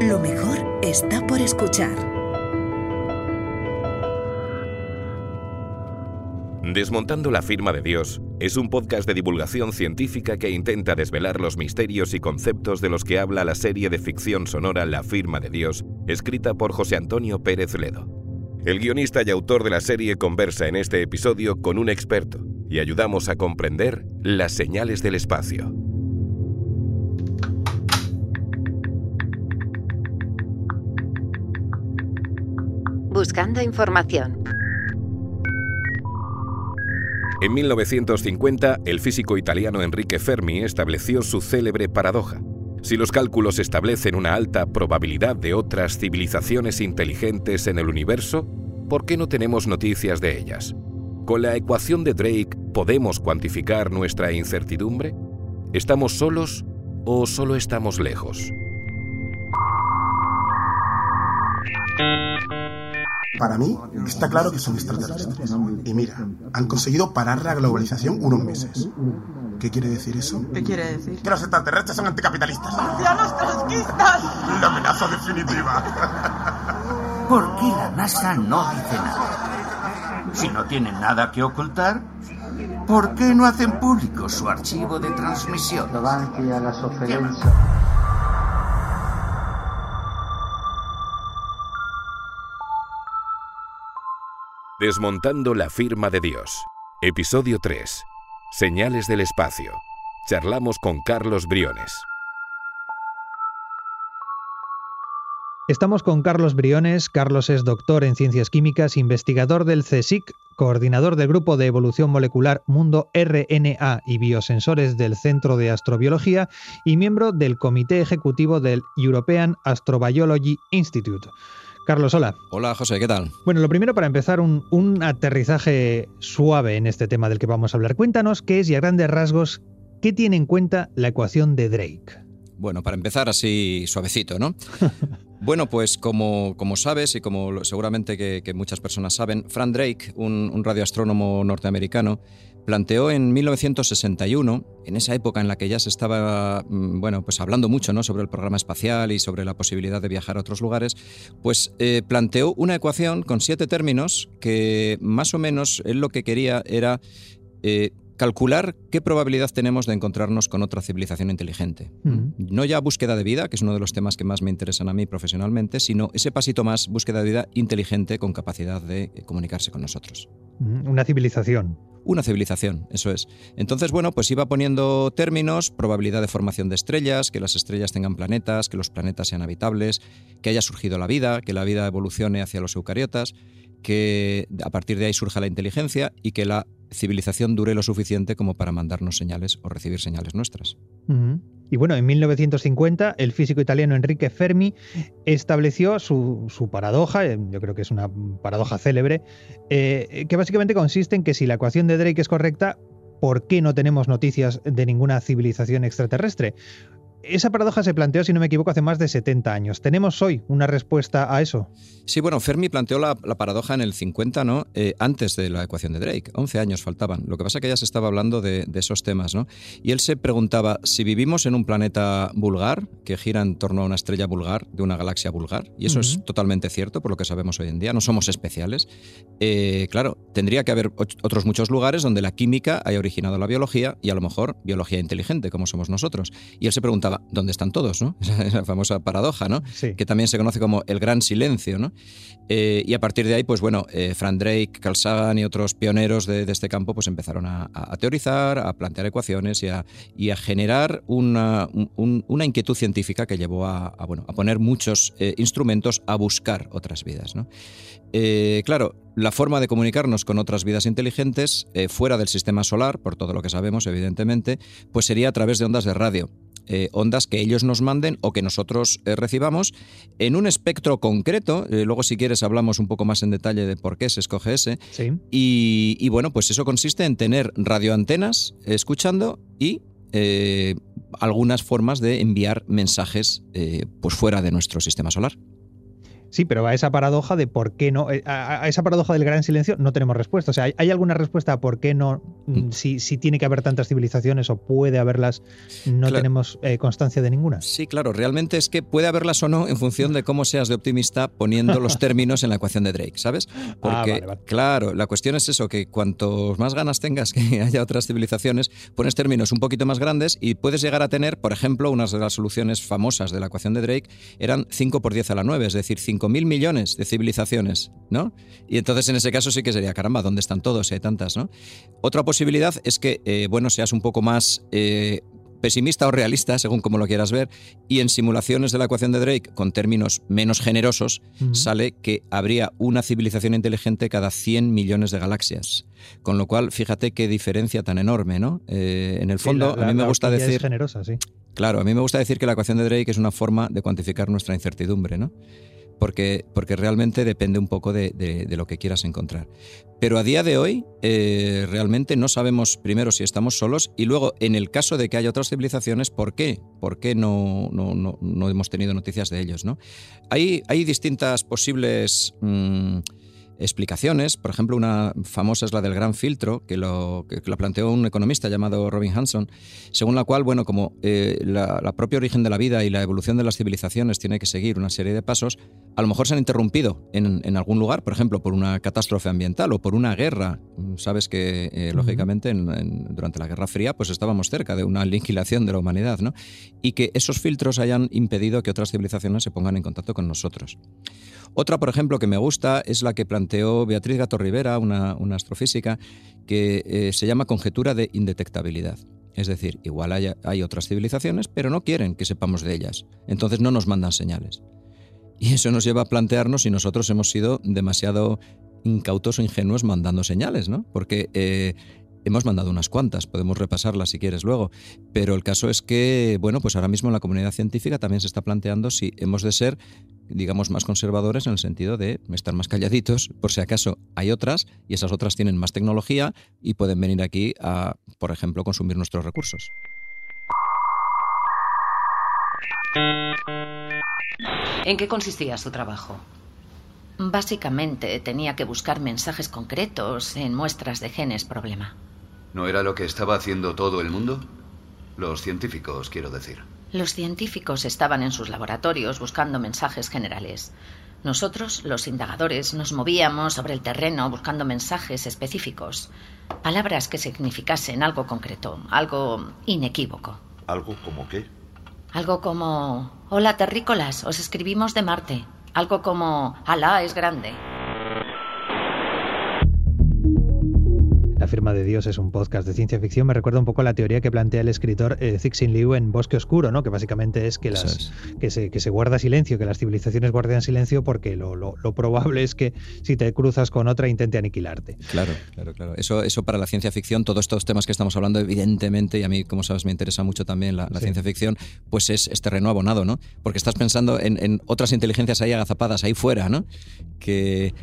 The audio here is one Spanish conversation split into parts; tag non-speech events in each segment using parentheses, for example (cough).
Lo mejor está por escuchar. Desmontando la firma de Dios es un podcast de divulgación científica que intenta desvelar los misterios y conceptos de los que habla la serie de ficción sonora La firma de Dios, escrita por José Antonio Pérez Ledo. El guionista y autor de la serie conversa en este episodio con un experto y ayudamos a comprender las señales del espacio. Buscando información. En 1950, el físico italiano Enrique Fermi estableció su célebre paradoja. Si los cálculos establecen una alta probabilidad de otras civilizaciones inteligentes en el universo, ¿por qué no tenemos noticias de ellas? ¿Con la ecuación de Drake podemos cuantificar nuestra incertidumbre? ¿Estamos solos o solo estamos lejos? Para mí, está claro que son extraterrestres. Y mira, han conseguido parar la globalización unos meses. ¿Qué quiere decir eso? ¿Qué quiere decir? Que los extraterrestres son anticapitalistas. ¡Marcianos trotskistas! La amenaza definitiva. (laughs) ¿Por qué la NASA no dice nada? Si no tienen nada que ocultar, ¿por qué no hacen público su archivo de transmisión? davanti alla sofferenza. Desmontando la firma de Dios. Episodio 3. Señales del espacio. Charlamos con Carlos Briones. Estamos con Carlos Briones. Carlos es doctor en ciencias químicas, investigador del CSIC, coordinador del Grupo de Evolución Molecular Mundo RNA y Biosensores del Centro de Astrobiología y miembro del Comité Ejecutivo del European Astrobiology Institute. Carlos, hola. Hola José, ¿qué tal? Bueno, lo primero para empezar, un, un aterrizaje suave en este tema del que vamos a hablar. Cuéntanos qué es y a grandes rasgos, ¿qué tiene en cuenta la ecuación de Drake? Bueno, para empezar así suavecito, ¿no? (laughs) bueno, pues como, como sabes y como seguramente que, que muchas personas saben, Frank Drake, un, un radioastrónomo norteamericano, planteó en 1961, en esa época en la que ya se estaba, mm, bueno, pues hablando mucho, ¿no? Sobre el programa espacial y sobre la posibilidad de viajar a otros lugares, pues eh, planteó una ecuación con siete términos que más o menos él lo que quería era eh, calcular qué probabilidad tenemos de encontrarnos con otra civilización inteligente. No ya búsqueda de vida, que es uno de los temas que más me interesan a mí profesionalmente, sino ese pasito más, búsqueda de vida inteligente con capacidad de eh, comunicarse con nosotros. Una civilización. Una civilización, eso es. Entonces, bueno, pues iba poniendo términos, probabilidad de formación de estrellas, que las estrellas tengan planetas, que los planetas sean habitables, que haya surgido la vida, que la vida evolucione hacia los eucariotas, que a partir de ahí surja la inteligencia y que la civilización dure lo suficiente como para mandarnos señales o recibir señales nuestras. Y bueno, en 1950 el físico italiano Enrique Fermi estableció su, su paradoja, eh, yo creo que es una paradoja célebre, eh, que básicamente consiste en que si la ecuación de Drake es correcta, ¿por qué no tenemos noticias de ninguna civilización extraterrestre? Esa paradoja se planteó, si no me equivoco, hace más de 70 años. ¿Tenemos hoy una respuesta a eso? Sí, bueno, Fermi planteó la, la paradoja en el 50, ¿no? Eh, antes de la ecuación de Drake. 11 años faltaban. Lo que pasa es que ya se estaba hablando de, de esos temas, ¿no? Y él se preguntaba si vivimos en un planeta vulgar, que gira en torno a una estrella vulgar, de una galaxia vulgar, y eso es totalmente cierto por lo que sabemos hoy en día, no somos especiales. Eh, claro, tendría que haber otros muchos lugares donde la química haya originado la biología y a lo mejor biología inteligente, como somos nosotros. Y él se preguntaba, ¿dónde están todos? ¿no? (laughs) Esa, esa famosa paradoja, ¿no? Sí. que también se conoce como el gran silencio, ¿no? Eh, y a partir de ahí, pues bueno, eh, Frank Drake, Carl Sagan y otros pioneros de, de este campo, pues empezaron a, teorizar, a plantear ecuaciones y a, y a generar una, un- una inquietud científica que llevó a, a, bueno, a poner muchos eh, instrumentos a buscar otras vidas, ¿no? Claro, la forma de comunicarnos con otras vidas inteligentes, eh, fuera del sistema solar, por todo lo que sabemos, evidentemente, pues sería a través de ondas de radio. Eh, ondas que ellos nos manden o que nosotros eh, recibamos en un espectro concreto. Eh, luego, si quieres, hablamos un poco más en detalle de por qué se escoge ese. Sí. Y, y bueno, pues eso consiste en tener radioantenas escuchando y algunas formas de enviar mensajes pues fuera de nuestro sistema solar. Sí, pero a esa paradoja de por qué no, eh, a, esa paradoja del gran silencio no tenemos respuesta. O sea, ¿hay, alguna respuesta a por qué no, mm, mm. si, si, tiene que haber tantas civilizaciones o puede haberlas, no tenemos eh, constancia de ninguna? Sí, claro, realmente es que puede haberlas o no en función de cómo seas de optimista poniendo los (laughs) términos en la ecuación de Drake, ¿sabes? Ah, Porque, claro, la cuestión es eso, que cuantos más ganas tengas que (laughs) haya otras civilizaciones, pones términos un poquito más grandes y puedes llegar a tener, por ejemplo, unas de las soluciones famosas de la ecuación de Drake eran 5 por 10 a la 9, es decir, 5 mil millones de civilizaciones, ¿no? Y entonces en ese caso sí que sería, caramba, ¿dónde están todos si hay tantas, ¿no? Otra posibilidad es que, eh, bueno, seas un poco más... Eh, pesimista o realista, según como lo quieras ver, y en simulaciones de la ecuación de Drake, con términos menos generosos, sale que habría una civilización inteligente cada 100 millones de galaxias. Con lo cual, fíjate qué diferencia tan enorme, ¿no? Eh, en el fondo, a mí me gusta decir... generosa, sí. Claro, a mí me gusta decir que la ecuación de Drake es una forma de cuantificar nuestra incertidumbre, ¿no? Porque, porque realmente depende un poco de, lo que quieras encontrar. Pero a día de hoy eh, realmente no sabemos primero si estamos solos y luego en el caso de que haya otras civilizaciones, ¿por qué? ¿Por qué no, no, no, hemos tenido noticias de ellos? ¿no? Hay, hay distintas posibles... Mm, explicaciones. Por ejemplo, una famosa es la del gran filtro, que lo, que lo planteó un economista llamado Robin Hanson, según la cual, bueno, como eh, la, propia origen de la vida y la evolución de las civilizaciones tiene que seguir una serie de pasos, a lo mejor se han interrumpido en, algún lugar, por ejemplo, por una catástrofe ambiental o por una guerra. Sabes que, eh, lógicamente, durante la Guerra Fría, pues estábamos cerca de una aniquilación de la humanidad, ¿no? Y que esos filtros hayan impedido que otras civilizaciones se pongan en contacto con nosotros. Otra, por ejemplo, que me gusta es la que planteó Beatriz Gato Rivera, una, astrofísica, que eh, se llama conjetura de indetectabilidad. Es decir, igual hay, otras civilizaciones, pero no quieren que sepamos de ellas. Entonces no nos mandan señales. Y eso nos lleva a plantearnos si nosotros hemos sido demasiado incautos o ingenuos mandando señales, ¿no? Porque eh, hemos mandado unas cuantas, podemos repasarlas si quieres luego, pero el caso es que, bueno, pues ahora mismo la comunidad científica también se está planteando si hemos de ser digamos, más conservadores en el sentido de estar más calladitos, por si acaso hay otras y esas otras tienen más tecnología y pueden venir aquí a, por ejemplo, consumir nuestros recursos. ¿En qué consistía su trabajo? Básicamente tenía que buscar mensajes concretos en muestras de genes problema. ¿No era lo que estaba haciendo todo el mundo? Los científicos, quiero decir. Los científicos estaban en sus laboratorios buscando mensajes generales. Nosotros, los indagadores, nos movíamos sobre el terreno buscando mensajes específicos, palabras que significasen algo concreto, algo inequívoco. ¿Algo como qué? Algo como, hola terrícolas, os escribimos de Marte. Algo como, Alá es grande. La firma de Dios es un podcast de ciencia ficción. Me recuerda un poco a la teoría que plantea el escritor eh, Cixin Liu en Bosque Oscuro, ¿no? que básicamente es que, las, Que, se, que se guarda silencio, que las civilizaciones guarden silencio porque lo, lo, probable es que si te cruzas con otra intente aniquilarte. Claro, claro, claro. Eso, eso para la ciencia ficción, todos estos temas que estamos hablando, evidentemente, y a mí, como sabes, me interesa mucho también la, ciencia ficción, pues es, es, terreno abonado, ¿no? Porque estás pensando en, en otras inteligencias ahí agazapadas, ahí fuera, ¿no? Que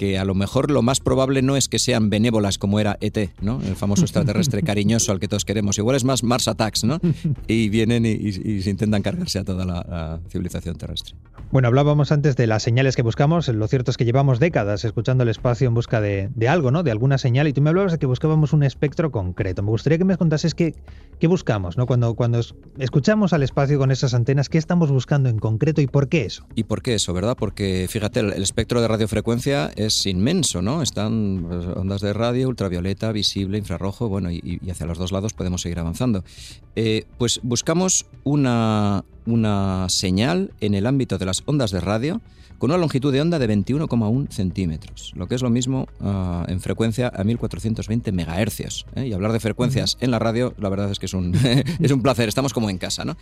que a lo mejor lo más probable no es que sean benévolas como era ET, ¿no? El famoso extraterrestre (laughs) cariñoso al que todos queremos. Igual es más Mars Attacks, ¿no? (laughs) Y vienen y, se intentan cargarse a toda la, civilización terrestre. Bueno, hablábamos antes de las señales que buscamos. Lo cierto es que llevamos décadas escuchando el espacio en busca de, algo, ¿no? De alguna señal. Y tú me hablabas de que buscábamos un espectro concreto. Me gustaría que me contases qué, qué buscamos, ¿no? Cuando, cuando escuchamos al espacio con esas antenas, ¿qué estamos buscando en concreto y por qué eso? ¿Y por qué eso, verdad? Porque fíjate, el espectro de radiofrecuencia es es inmenso, ¿no? Están pues, ondas de radio, ultravioleta, visible, infrarrojo, bueno, y, hacia los dos lados podemos seguir avanzando. Eh, pues buscamos una, una señal en el ámbito de las ondas de radio con una longitud de onda de 21,1 centímetros, lo que es lo mismo ah, en frecuencia a 1420 megahercios. ¿eh? Y hablar de frecuencias en la radio, la verdad es que es un, (laughs) es un placer, estamos como en casa. ¿no?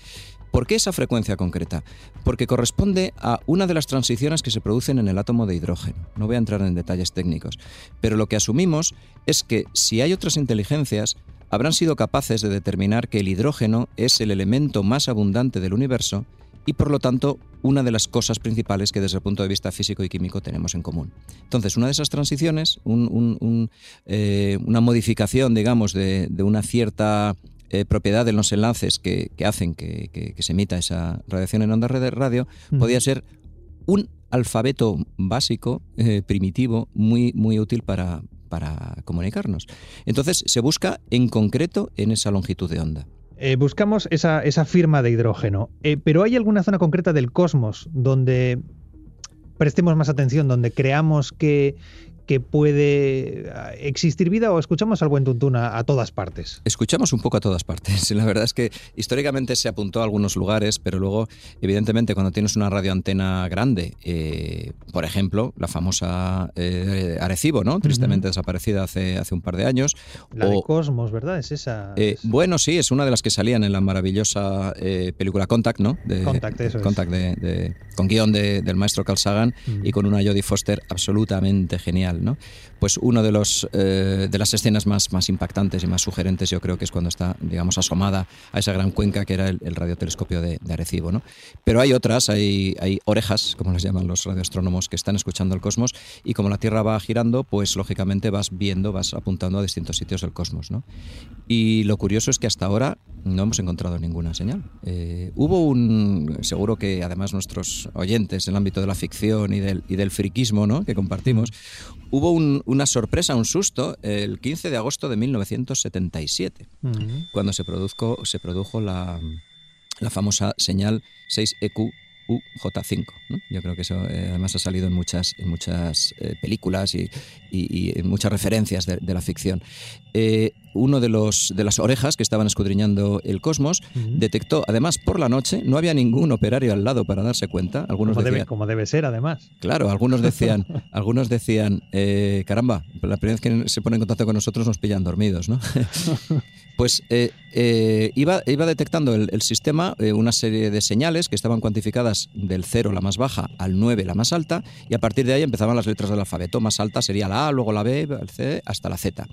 ¿Por qué esa frecuencia concreta? Porque corresponde a una de las transiciones que se producen en el átomo de hidrógeno. No voy a entrar en detalles técnicos, pero lo que asumimos es que si hay otras inteligencias, habrán sido capaces de determinar que el hidrógeno es el elemento más abundante del universo y por lo tanto una de las cosas principales que desde el punto de vista físico y químico tenemos en común. Entonces, una de esas transiciones, eh, una modificación, digamos, de, una cierta eh, propiedad de los enlaces que, hacen que, se emita esa radiación en onda de radio, podía ser un alfabeto básico, eh, primitivo, muy, muy útil para, para comunicarnos. Entonces se busca en concreto en esa longitud de onda. Eh, buscamos esa, esa, firma de hidrógeno, eh, pero ¿hay alguna zona concreta del cosmos donde prestemos más atención, donde creamos que, que puede ah, existir vida o escuchamos al buen tuntún a, todas partes? Escuchamos un poco a todas partes. (laughs) La verdad es que históricamente se apuntó a algunos lugares, pero luego, evidentemente, cuando tienes una radioantena grande, eh, por ejemplo, la famosa eh, Arecibo, ¿no? Tristemente desaparecida hace, hace un par de años. La de Cosmos, ¿verdad? Es esa. Eh, bueno, sí, es una de las que salían en la maravillosa película Contact, ¿no? De, Contact, eso Contact de, con guion del maestro Carl Sagan y con una Jodie Foster absolutamente genial. Pues uno de eh, de las escenas más, más impactantes y más sugerentes yo creo que es cuando está, digamos, asomada a esa gran cuenca que era el, radiotelescopio de, Arecibo, ¿no? Pero hay otras, hay, hay orejas, como les llaman los radioastrónomos, que están escuchando el cosmos y como la Tierra va girando, pues lógicamente vas viendo, vas apuntando a distintos sitios del cosmos, ¿no? Y lo curioso es que hasta ahora no hemos encontrado ninguna señal. Eh, hubo un, seguro que además nuestros oyentes en el ámbito de la ficción y del, y del friquismo ¿no? que compartimos, hubo una sorpresa, un susto, el 15 de agosto de 1977, cuando se, produjo, se produjo la, la famosa señal 6EQ UJ5. Yo creo que eso eh, además ha salido en muchas, en muchas eh, películas y, en muchas referencias de, la ficción. Eh, uno de, los, de las orejas que estaban escudriñando el cosmos detectó, además por la noche, no había ningún operario al lado para darse cuenta. Algunos como, decían, debe, como debe ser, además. Claro, algunos decían, (laughs) algunos decían caramba, la primera vez que se pone en contacto con nosotros nos pillan dormidos. ¿no? (laughs) pues iba, iba detectando el, el sistema una serie de señales que estaban cuantificadas del 0 la más baja al 9 la más alta y a partir de ahí empezaban las letras del alfabeto. Más alta sería la A, luego la B, el C hasta la Z.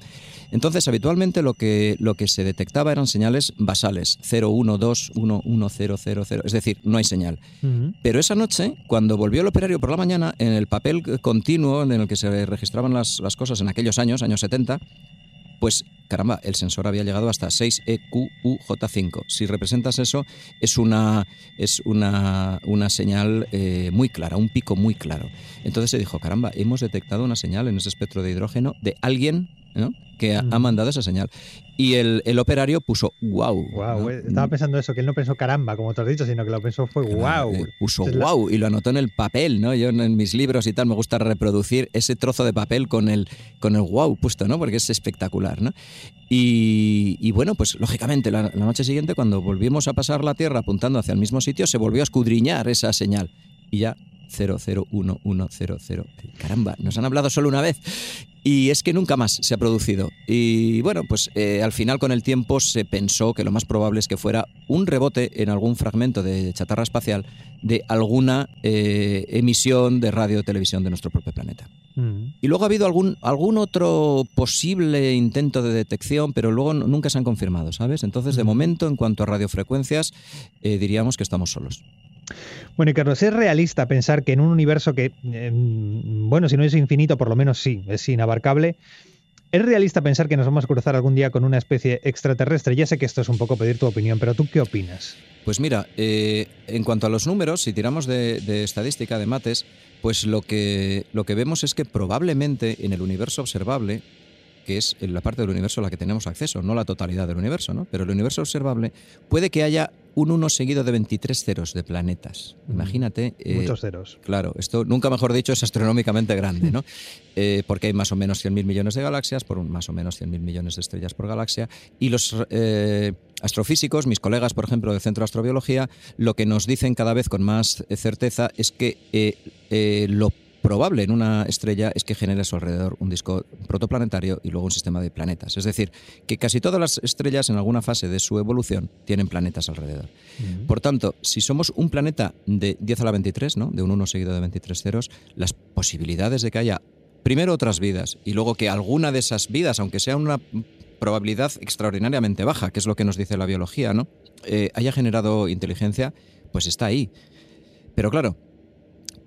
Entonces, habitualmente lo que, lo que se detectaba eran señales basales, 0, 1, 2, 1, 1, 0, 0, 0. Es decir, no hay señal. Pero esa noche, cuando volvió el operario por la mañana, en el papel continuo en el que se registraban las, las cosas en aquellos años, años 70, pues caramba, el sensor había llegado hasta 6EQUJ5. Si representas eso, es una, es una, una señal eh, muy clara, un pico muy claro. Entonces se dijo, caramba, hemos detectado una señal en ese espectro de hidrógeno de alguien que ha, mandado esa señal. Y el, el operario puso wow. wow Estaba pensando eso, que él no pensó caramba, como te has dicho, sino que lo pensó fue wow. Eh, puso wow y lo anotó en el papel, ¿no? Yo en mis libros y tal me gusta reproducir ese trozo de papel con el, con el wow puesto, ¿no? Porque es espectacular, ¿no? Y, y bueno, pues lógicamente la, la noche siguiente, cuando volvimos a pasar la Tierra apuntando hacia el mismo sitio, se volvió a escudriñar esa señal. Y ya 001100. Caramba, nos han hablado solo una vez. Y es que nunca más se ha producido. Y bueno, pues eh, al final con el tiempo se pensó que lo más probable es que fuera un rebote en algún fragmento de chatarra espacial de alguna eh, emisión de radio o televisión de nuestro propio planeta. Mm. Y luego ha habido algún, algún otro posible intento de detección, pero luego nunca se han confirmado, ¿sabes? Entonces, de mm. momento, en cuanto a radiofrecuencias, eh, diríamos que estamos solos. Bueno, y Carlos, ¿es realista pensar que en un universo que, em, bueno, si no es infinito, por lo menos sí, es inabarcable, ¿Es realista pensar que nos vamos a cruzar algún día con una especie extraterrestre? Ya sé que esto es un poco pedir tu opinión, pero ¿tú qué opinas? Pues mira, eh, en cuanto a los números, si tiramos de, estadística, de mates, pues lo que, lo que vemos es que probablemente en el universo observable, que es la parte del universo a la que tenemos acceso, no la totalidad del universo, ¿no? pero el universo observable, puede que haya un 1 seguido de 23 ceros de planetas. Imagínate. Eh, Muchos ceros. Claro, esto nunca mejor dicho es astronómicamente grande, ¿no? (laughs) Eh, porque hay más o menos 100.000 millones de galaxias, por un, más o menos 100.000 millones de estrellas por galaxia. Y los eh, astrofísicos, mis colegas, por ejemplo, del Centro de Astrobiología, lo que nos dicen cada vez con más certeza es que lo probable en una estrella es que genere a su alrededor un disco protoplanetario y luego un sistema de planetas. Es decir, que casi todas las estrellas en alguna fase de su evolución tienen planetas alrededor. Por tanto, si somos un planeta de 10 a la 23, ¿no? de un 1 seguido de 23 ceros, las posibilidades de que haya primero otras vidas y luego que alguna de esas vidas, aunque sea una probabilidad extraordinariamente baja, que es lo que nos dice la biología, ¿no? Eh, haya generado inteligencia, pues está ahí. Pero claro,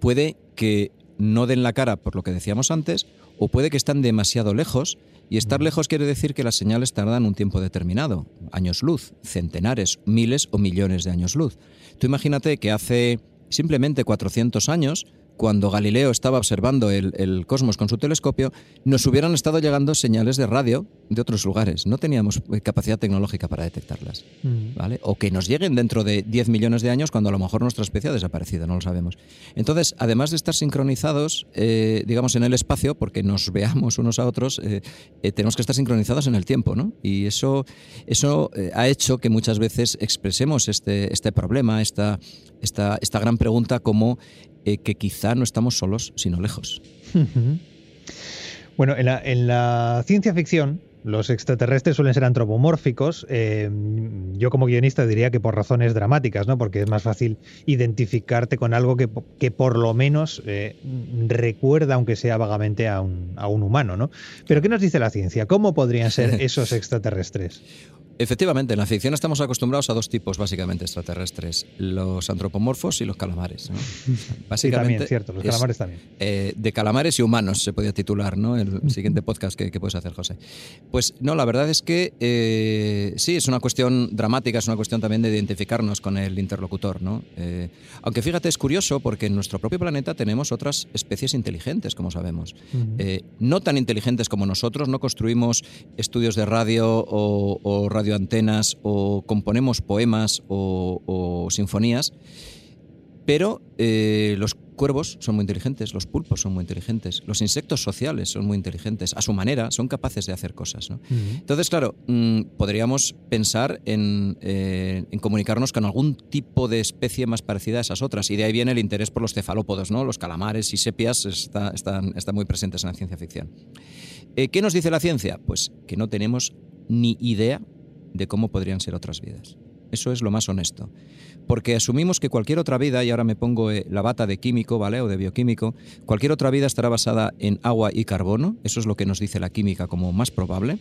puede que no den la cara por lo que decíamos antes, o puede que están demasiado lejos, y estar lejos quiere decir que las señales tardan un tiempo determinado, años luz, centenares, miles o millones de años luz. Tú imagínate que hace simplemente 400 años cuando Galileo estaba observando el, el, cosmos con su telescopio, nos hubieran estado llegando señales de radio de otros lugares. No teníamos eh, capacidad tecnológica para detectarlas. Mm. ¿vale? O que nos lleguen dentro de 10 millones de años cuando a lo mejor nuestra especie ha desaparecido, no lo sabemos. Entonces, además de estar sincronizados, eh, digamos, en el espacio, porque nos (laughs) veamos unos a otros, eh, tenemos que estar sincronizados en el tiempo. ¿no? Y eso, eso ha hecho que muchas veces expresemos este, este problema, esta, esta, esta gran pregunta como que quizá no estamos solos, sino lejos. Bueno, en la, en la ciencia ficción, los extraterrestres suelen ser antropomórficos. Eh, yo como guionista diría que por razones dramáticas, ¿no? Porque es más fácil identificarte con algo que, que por lo menos eh, recuerda, aunque sea vagamente, a un, a un humano, ¿no? Pero ¿qué nos dice la ciencia? ¿Cómo podrían ser (laughs) esos extraterrestres? Efectivamente, en la ficción estamos acostumbrados a dos tipos básicamente extraterrestres, los antropomorfos y los calamares. (laughs) Básicamente, también, cierto, los calamares también. Eh, de calamares y humanos se podía titular, ¿no? El (laughs) siguiente podcast que, puedes hacer, José. Pues no, la verdad es que eh, sí, es una cuestión dramática, es una cuestión también de identificarnos con el interlocutor, ¿no? Eh, aunque fíjate, es curioso porque en nuestro propio planeta tenemos otras especies inteligentes, como sabemos. no tan inteligentes como nosotros, no construimos estudios de radio o, o radio antenas o componemos poemas o, sinfonías, pero eh, los cuervos son muy inteligentes, los pulpos son muy inteligentes, los insectos sociales son muy inteligentes, a su manera son capaces de hacer cosas. Entonces, claro, mm, podríamos pensar eh, en, comunicarnos con algún tipo de especie más parecida a esas otras, y de ahí viene el interés por los cefalópodos, ¿no? los calamares y sepias está, están, están, muy presentes en la ciencia ficción. Eh, ¿Qué nos dice la ciencia? Pues que no tenemos ni idea de cómo podrían ser otras vidas. Eso es lo más honesto. Porque asumimos que cualquier otra vida, y ahora me pongo eh, la bata de químico, ¿vale? O de bioquímico, cualquier otra vida estará basada en agua y carbono. Eso es lo que nos dice la química como más probable.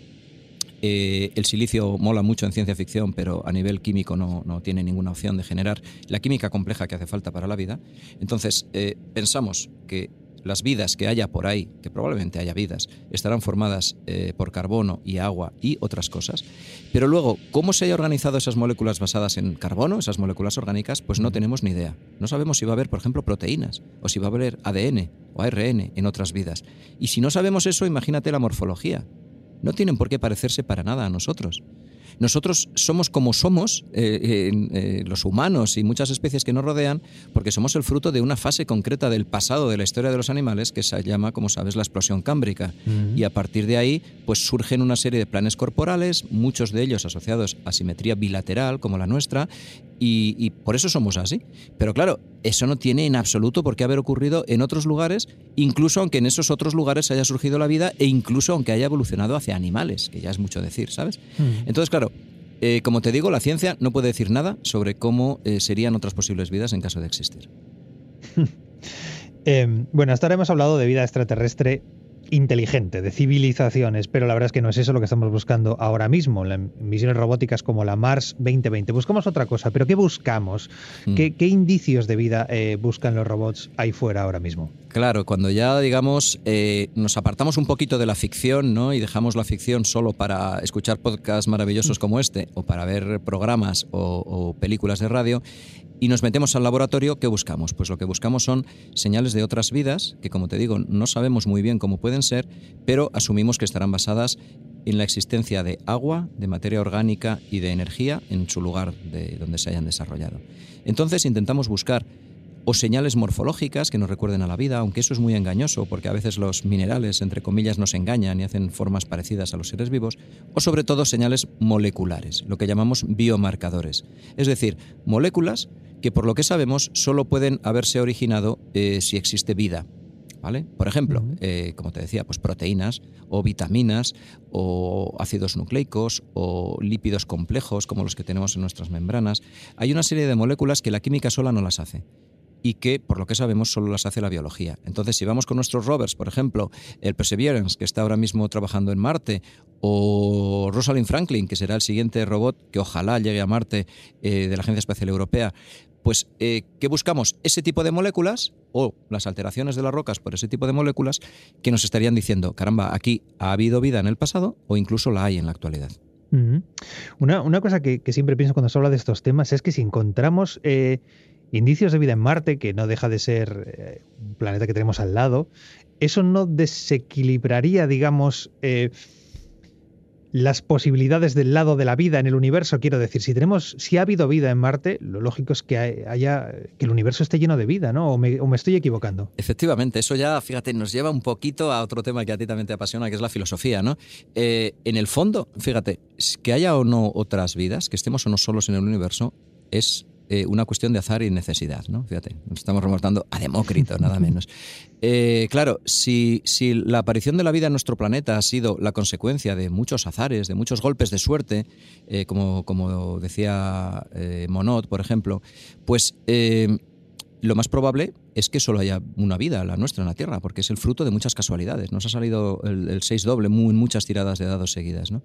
Eh, el silicio mola mucho en ciencia ficción, pero a nivel químico no, tiene ninguna opción de generar la química compleja que hace falta para la vida. Entonces, eh, pensamos que las vidas que haya por ahí, que probablemente haya vidas, estarán formadas eh, por carbono y agua y otras cosas. Pero luego, ¿cómo se haya organizado esas moléculas basadas en carbono, esas moléculas orgánicas? Pues no tenemos ni idea. No sabemos si va a haber, por ejemplo, proteínas, o si va a haber ADN o ARN en otras vidas. Y si no sabemos eso, imagínate la morfología. No tienen por qué parecerse para nada a nosotros. Nosotros somos como somos, eh, eh, los humanos y muchas especies que nos rodean, porque somos el fruto de una fase concreta del pasado de la historia de los animales que se llama, como sabes, la explosión cámbrica. Y a partir de ahí, pues surgen una serie de planes corporales, muchos de ellos asociados a simetría bilateral, como la nuestra, y, por eso somos así. Pero claro, eso no tiene en absoluto por qué haber ocurrido en otros lugares, incluso aunque en esos otros lugares haya surgido la vida e incluso aunque haya evolucionado hacia animales, que ya es mucho decir, ¿sabes? Entonces, claro, eh, como te digo, la ciencia no puede decir nada sobre cómo eh, serían otras posibles vidas en caso de existir. (laughs) Em, bueno, hasta ahora hemos hablado de vida extraterrestre inteligente, de civilizaciones, pero la verdad es que no es eso lo que estamos buscando ahora mismo, en misiones robóticas como la Mars 2020. Buscamos otra cosa, pero ¿qué buscamos? Mm. ¿Qué, indicios de vida eh, buscan los robots ahí fuera ahora mismo? Claro, cuando ya, digamos, eh, nos apartamos un poquito de la ficción ¿no? y dejamos la ficción solo para escuchar podcasts maravillosos mm. como este o para ver programas o películas de radio, y nos metemos al laboratorio, ¿qué buscamos? Pues lo que buscamos son señales de otras vidas, que como te digo, no sabemos muy bien cómo pueden ser, pero asumimos que estarán basadas en la existencia de agua, de materia orgánica y de energía en su lugar de donde se hayan desarrollado. Entonces intentamos buscar o señales morfológicas que nos recuerden a la vida, aunque eso es muy engañoso porque a veces los minerales, entre comillas, nos engañan y hacen formas parecidas a los seres vivos, o sobre todo señales moleculares, lo que llamamos biomarcadores, es decir, moléculas que por lo que sabemos solo pueden haberse originado eh, si existe vida. ¿Vale? Por ejemplo, eh, como te decía, pues proteínas o vitaminas o ácidos nucleicos o lípidos complejos como los que tenemos en nuestras membranas. Hay una serie de moléculas que la química sola no las hace y que, por lo que sabemos, solo las hace la biología. Entonces, si vamos con nuestros rovers, por ejemplo, el Perseverance, que está ahora mismo trabajando en Marte, o Rosalind Franklin, que será el siguiente robot que ojalá llegue a Marte eh, de la Agencia Espacial Europea, pues, eh, ¿qué buscamos? Ese tipo de moléculas o las alteraciones de las rocas por ese tipo de moléculas que nos estarían diciendo, caramba, aquí ha habido vida en el pasado o incluso la hay en la actualidad. una, cosa que, siempre pienso cuando se habla de estos temas es que si encontramos eh, indicios de vida en Marte, que no deja de ser eh, un planeta que tenemos al lado, ¿eso no desequilibraría, digamos, eh, las posibilidades del lado de la vida en el universo. Quiero decir, si tenemos, si ha habido vida en Marte, lo lógico es que haya que el universo esté lleno de vida, ¿no? O me, estoy equivocando. Efectivamente, eso ya, fíjate, nos lleva un poquito a otro tema que a ti también te apasiona, que es la filosofía, ¿no? Eh, en el fondo, fíjate, que haya o no otras vidas, que estemos o no solos en el universo, es eh, una cuestión de azar y necesidad, ¿no? Fíjate, nos estamos remontando a Demócrito, nada menos. Eh, claro, si, si, la aparición de la vida en nuestro planeta ha sido la consecuencia de muchos azares, de muchos golpes de suerte, eh, como, como decía Monod, por ejemplo, pues lo más probable es que solo haya una vida, la nuestra, en la Tierra, porque es el fruto de muchas casualidades. Nos ha salido el, 6 doble en muchas tiradas de dados seguidas. ¿no?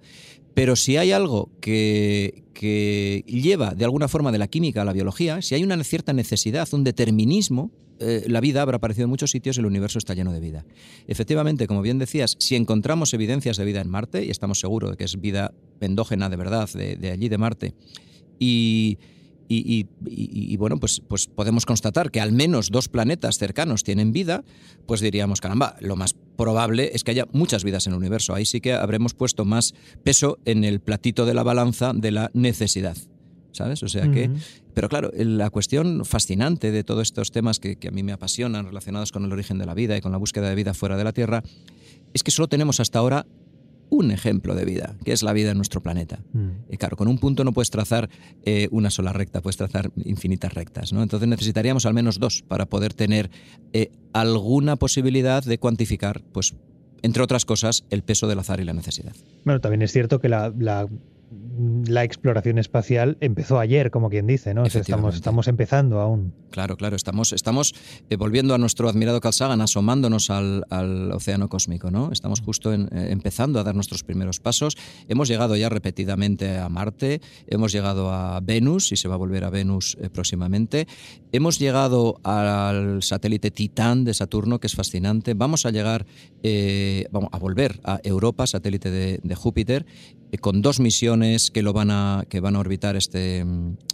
Pero si hay algo que, que, lleva de alguna forma de la química a la biología, si hay una cierta necesidad, un determinismo, eh, la vida habrá aparecido en muchos sitios y el universo está lleno de vida. Efectivamente, como bien decías, si encontramos evidencias de vida en Marte, y estamos seguros de que es vida endógena de verdad, de, de allí de Marte, y y, bueno, pues, pues podemos constatar que al menos dos planetas cercanos tienen vida, pues diríamos, caramba, lo más probable es que haya muchas vidas en el universo. Ahí sí que habremos puesto más peso en el platito de la balanza de la necesidad. ¿Sabes? O sea que. Pero claro, la cuestión fascinante de todos estos temas que, que a mí me apasionan relacionados con el origen de la vida y con la búsqueda de vida fuera de la Tierra es que solo tenemos hasta ahora un ejemplo de vida, que es la vida en nuestro planeta. Mm. Y claro, con un punto no puedes trazar eh, una sola recta, puedes trazar infinitas rectas. ¿no? Entonces necesitaríamos al menos dos para poder tener eh, alguna posibilidad de cuantificar, pues, entre otras cosas, el peso del azar y la necesidad. Bueno, también es cierto que la la exploración espacial empezó ayer, como quien dice, ¿no? estamos, estamos empezando aún. Claro, claro, estamos, estamos eh, volviendo a nuestro admirado Carl Sagan, asomándonos al, océano cósmico, ¿no? Estamos justo eh, empezando a dar nuestros primeros pasos. Hemos llegado ya repetidamente a Marte, hemos llegado a Venus y se va a volver a Venus eh, próximamente. Hemos llegado al satélite Titán de Saturno, que es fascinante. Vamos a llegar, vamos a volver a Europa, satélite de Júpiter, con dos misiones que, lo van, a, que van a orbitar este,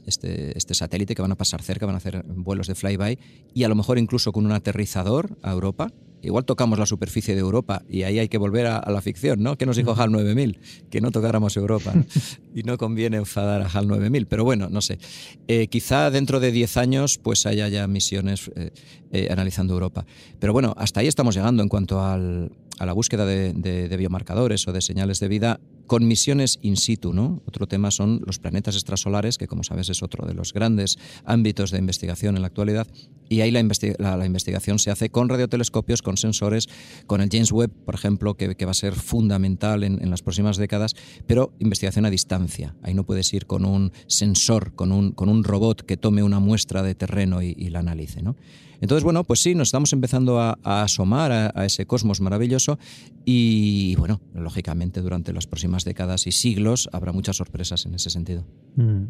este, este, satélite, que van a pasar cerca, van a hacer vuelos de flyby, y a lo mejor incluso con un aterrizador a Europa. Igual tocamos la superficie de Europa y ahí hay que volver a, la ficción, ¿no? Que nos dijo HAL 9000? Que no tocáramos Europa. (laughs) y no conviene enfadar a HAL 9000, pero bueno, no sé. Eh, quizá dentro de 10 años pues haya ya misiones eh, eh, analizando Europa. Pero bueno, hasta ahí estamos llegando en cuanto al, a la búsqueda de, biomarcadores o de señales de vida con misiones in situ. ¿no? Otro tema son los planetas extrasolares, que como sabes es otro de los grandes ámbitos de investigación en la actualidad. Y ahí la, investigación se hace con radiotelescopios, con sensores, con el James Webb, por ejemplo, que, va a ser fundamental en, las próximas décadas, pero investigación a distancia. Ahí no puedes ir con un sensor, con un, con un robot que tome una muestra de terreno y, y la analice. ¿no? Entonces, bueno, pues sí, nos estamos empezando a, asomar a, ese cosmos maravilloso y, bueno, lógicamente durante las próximas décadas y siglos habrá muchas sorpresas en ese sentido. Mm.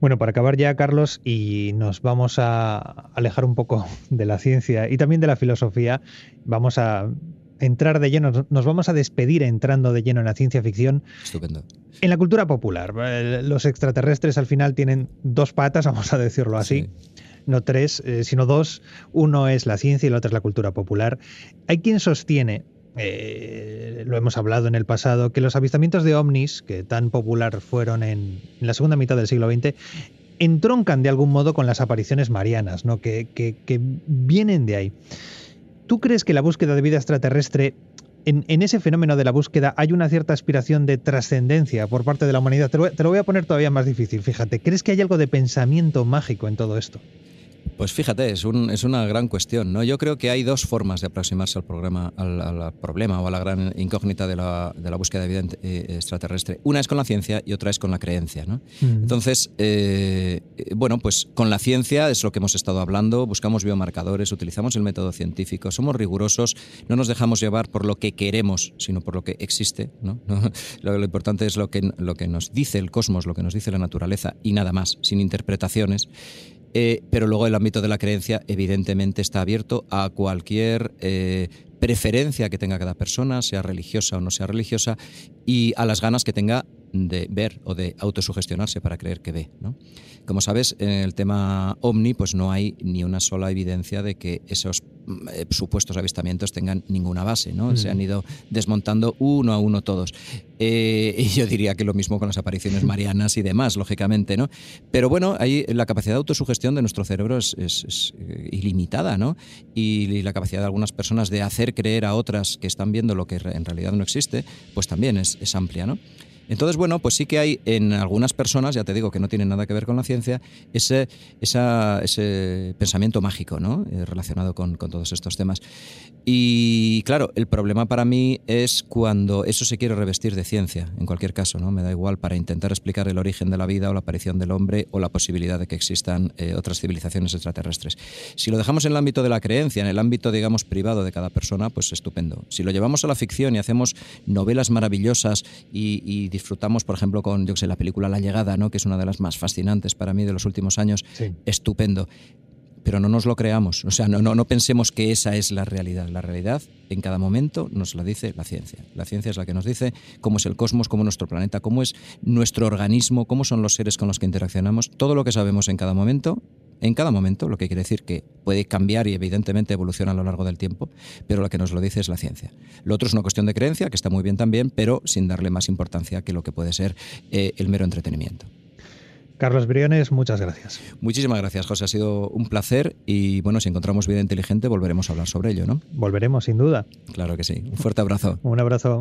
Bueno, para acabar ya, Carlos, y nos vamos a alejar un poco de la ciencia y también de la filosofía, vamos a entrar de lleno, nos vamos a despedir entrando de lleno en la ciencia ficción. Estupendo. En la cultura popular, eh, los extraterrestres al final tienen dos patas, (laughs) vamos a decirlo así no tres, eh, sino dos. Uno es la ciencia y el otro es la cultura popular. Hay quien sostiene eh, lo hemos hablado en el pasado, que los avistamientos de ovnis, que tan popular fueron en, la segunda mitad del siglo XX, entroncan de algún modo con las apariciones marianas, ¿no? que, que, vienen de ahí. ¿Tú crees que la búsqueda de vida extraterrestre, en, ese fenómeno de la búsqueda, hay una cierta aspiración de trascendencia por parte de la humanidad? te lo voy a poner todavía más difícil, fíjate. ¿Crees que hay algo de pensamiento mágico en todo esto? Pues fíjate, es, un, es, una gran cuestión. ¿no? Yo creo que hay dos formas de aproximarse al, programa, al, problema o a la gran incógnita de la, de la búsqueda de vida eh, extraterrestre. Una es con la ciencia y otra es con la creencia. ¿no? Entonces, eh, bueno, pues con la ciencia es lo que hemos estado hablando, buscamos biomarcadores, utilizamos el método científico, somos rigurosos, no nos dejamos llevar por lo que queremos, sino por lo que existe. ¿no? (laughs) lo, lo, importante es lo que, lo que nos dice el cosmos, lo que nos dice la naturaleza y nada más, sin interpretaciones. Eh, pero luego el ámbito de la creencia evidentemente está abierto a cualquier eh, preferencia que tenga cada persona, sea religiosa o no sea religiosa, y a las ganas que tenga de ver o de autosugestionarse para creer que ve. ¿no? Como sabes, en el tema OVNI pues no hay ni una sola evidencia de que esos mm, eh, supuestos avistamientos tengan ninguna base. ¿no? Se han ido desmontando uno a uno todos. Eh, y yo diría que lo mismo con las apariciones marianas y demás, lógicamente. ¿no? Pero bueno, ahí la capacidad de autosugestión de nuestro cerebro es, es, eh, ilimitada. ¿no? Y la capacidad de algunas personas de hacer creer a otras que están viendo lo que en realidad no existe, pues también es, es amplia. ¿no? Entonces, bueno, pues sí que hay en algunas personas, ya te digo que no tienen nada que ver con la ciencia, ese, ese pensamiento mágico ¿no? Eh, relacionado con, con, todos estos temas. Y claro, el problema para mí es cuando eso se quiere revestir de ciencia, en cualquier caso, ¿no? me da igual, para intentar explicar el origen de la vida o la aparición del hombre o la posibilidad de que existan eh, otras civilizaciones extraterrestres. Si lo dejamos en el ámbito de la creencia, en el ámbito, digamos, privado de cada persona, pues estupendo. Si lo llevamos a la ficción y hacemos novelas maravillosas y, y disfrutamos, por ejemplo, con yo sé, la película La Llegada, ¿no? que es una de las más fascinantes para mí de los últimos años, estupendo. Pero no nos lo creamos, o sea, no, no, no pensemos que esa es la realidad. La realidad en cada momento nos la dice la ciencia. La ciencia es la que nos dice cómo es el cosmos, cómo es nuestro planeta, cómo es nuestro organismo, cómo son los seres con los que interaccionamos. Todo lo que sabemos en cada momento en cada momento, lo que quiere decir que puede cambiar y evidentemente evoluciona a lo largo del tiempo, pero lo que nos lo dice es la ciencia. Lo otro es una cuestión de creencia, que está muy bien también, pero sin darle más importancia que lo que puede ser eh, el mero entretenimiento. Carlos Briones, muchas gracias. Muchísimas gracias, José. Ha sido un placer y bueno, si encontramos vida inteligente volveremos a hablar sobre ello, ¿no? Volveremos, sin duda. Claro que sí. Un fuerte abrazo. un abrazo.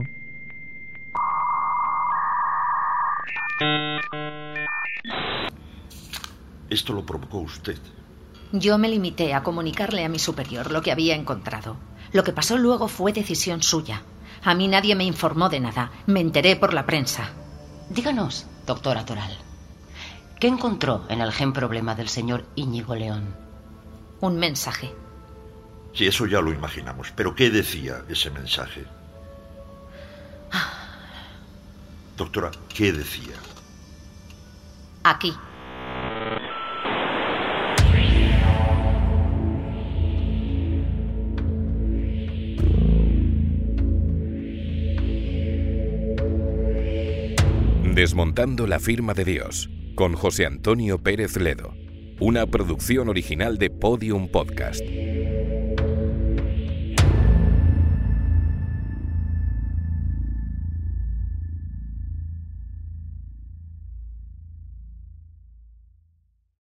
Esto lo provocó usted. Yo me limité a comunicarle a mi superior lo que había encontrado. Lo que pasó luego fue decisión suya. A mí nadie me informó de nada. Me enteré por la prensa. Díganos, doctora Toral, ¿qué encontró en el gen problema del señor Íñigo León? Un mensaje. Sí, eso ya lo imaginamos. Pero ¿qué decía ese mensaje? Doctora, ¿qué decía? Aquí. Desmontando la firma de Dios, con José Antonio Pérez Ledo, una producción original de Podium Podcast.